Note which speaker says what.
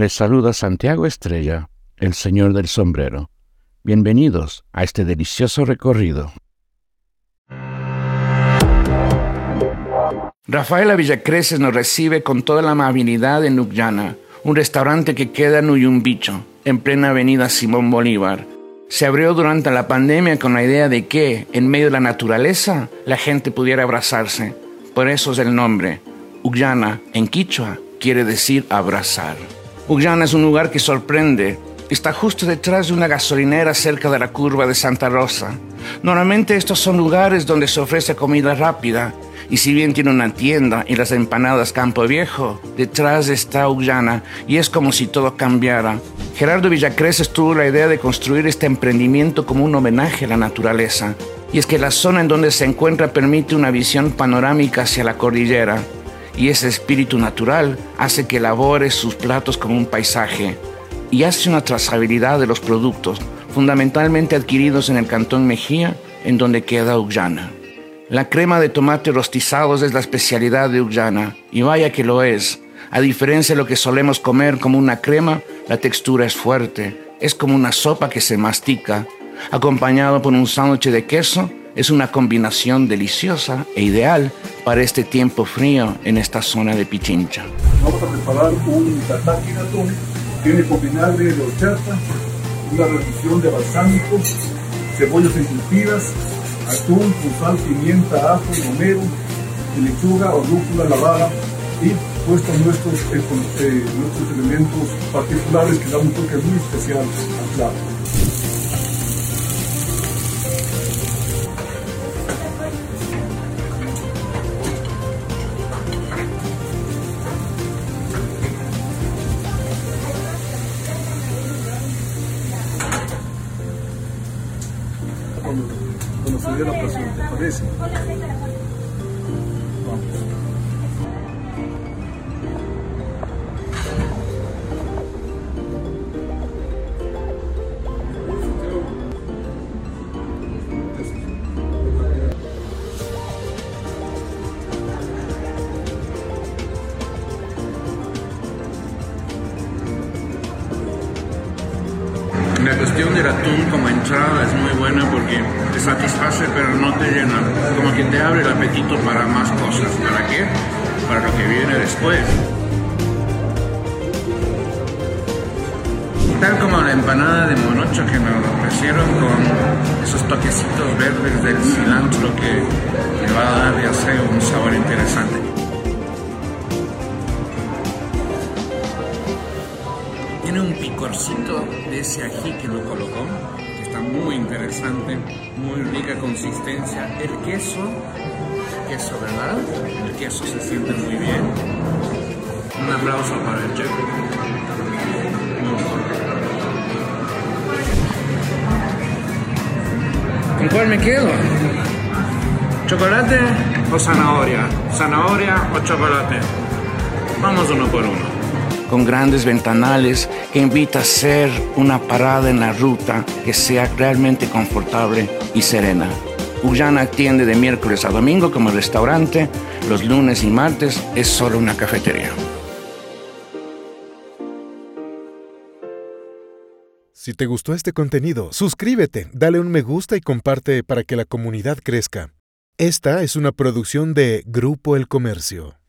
Speaker 1: Les saluda Santiago Estrella, el señor del sombrero. Bienvenidos a este delicioso recorrido. Rafaela Villacreces nos recibe con toda la amabilidad en Nucllana, un restaurante que queda en Uyumbicho, en plena avenida Simón Bolívar. Se abrió durante la pandemia con la idea de que, en medio de la naturaleza, la gente pudiera abrazarse. Por eso es el nombre. Ullana, en quichua, quiere decir abrazar. Ullana es un lugar que sorprende. Está justo detrás de una gasolinera cerca de la curva de Santa Rosa. Normalmente estos son lugares donde se ofrece comida rápida. Y si bien tiene una tienda y las empanadas Campo Viejo, detrás está Ullana y es como si todo cambiara. Gerardo Villacreces tuvo la idea de construir este emprendimiento como un homenaje a la naturaleza. Y es que la zona en donde se encuentra permite una visión panorámica hacia la cordillera y ese espíritu natural hace que elabore sus platos como un paisaje y hace una trazabilidad de los productos, fundamentalmente adquiridos en el Cantón Mejía, en donde queda Ullana. La crema de tomate rostizados es la especialidad de Ullana, y vaya que lo es. A diferencia de lo que solemos comer como una crema, la textura es fuerte, es como una sopa que se mastica, acompañado por un sándwich de queso es una combinación deliciosa e ideal para este tiempo frío en esta zona de Pichincha.
Speaker 2: Vamos a preparar un tataki de tiene con vinagre de horchata, una reducción de balsámico, cebollas encurtidas, atún sal, pimienta, ajo, romero, lechuga o rúcula lavada y puestos nuestros, eh, eh, nuestros elementos particulares que dan un toque muy especial al plato. Dé la ocasión, ¿te parece?
Speaker 3: La cuestión del atún como entrada es muy buena porque te satisface pero no te llena. Como que te abre el apetito para más cosas. ¿Para qué? Para lo que viene después. Tal como la empanada de monocho que me ofrecieron con esos toquecitos verdes del cilantro que le va a dar ya sé un sabor interesante. Tiene un picorcito de ese ají que lo colocó, que está muy interesante, muy rica consistencia. El queso, queso, ¿verdad? El queso se siente muy bien. Un aplauso para el chef. ¿Con cuál me quedo? ¿Chocolate o zanahoria? ¿Zanahoria o chocolate? Vamos uno por uno
Speaker 1: con grandes ventanales que invita a hacer una parada en la ruta que sea realmente confortable y serena. Ullana atiende de miércoles a domingo como restaurante, los lunes y martes es solo una cafetería.
Speaker 4: Si te gustó este contenido, suscríbete, dale un me gusta y comparte para que la comunidad crezca. Esta es una producción de Grupo El Comercio.